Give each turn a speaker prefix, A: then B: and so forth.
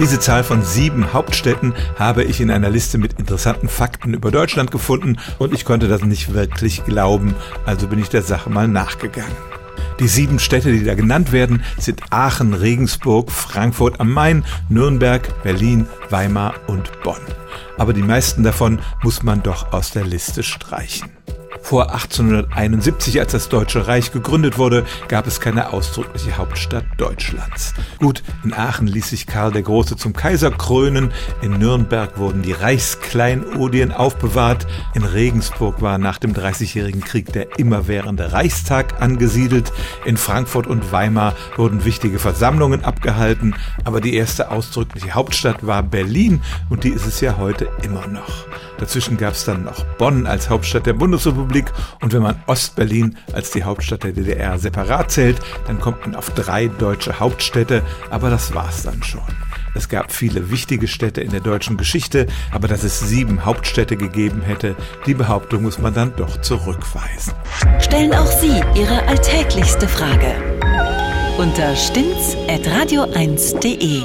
A: Diese Zahl von sieben Hauptstädten habe ich in einer Liste mit interessanten Fakten über Deutschland gefunden und ich konnte das nicht wirklich glauben, also bin ich der Sache mal nachgegangen. Die sieben Städte, die da genannt werden, sind Aachen, Regensburg, Frankfurt am Main, Nürnberg, Berlin, Weimar und Bonn. Aber die meisten davon muss man doch aus der Liste streichen. Vor 1871, als das Deutsche Reich gegründet wurde, gab es keine ausdrückliche Hauptstadt Deutschlands. Gut, in Aachen ließ sich Karl der Große zum Kaiser krönen, in Nürnberg wurden die Reichskleinodien aufbewahrt, in Regensburg war nach dem Dreißigjährigen Krieg der immerwährende Reichstag angesiedelt, in Frankfurt und Weimar wurden wichtige Versammlungen abgehalten, aber die erste ausdrückliche Hauptstadt war Berlin und die ist es ja heute immer noch. Dazwischen gab es dann noch Bonn als Hauptstadt der Bundesrepublik und wenn man Ostberlin als die Hauptstadt der DDR separat zählt, dann kommt man auf drei deutsche Hauptstädte, aber das war's dann schon. Es gab viele wichtige Städte in der deutschen Geschichte, aber dass es sieben Hauptstädte gegeben hätte, die Behauptung muss man dann doch zurückweisen.
B: Stellen auch Sie Ihre alltäglichste Frage unter stimmtz.radio1.de.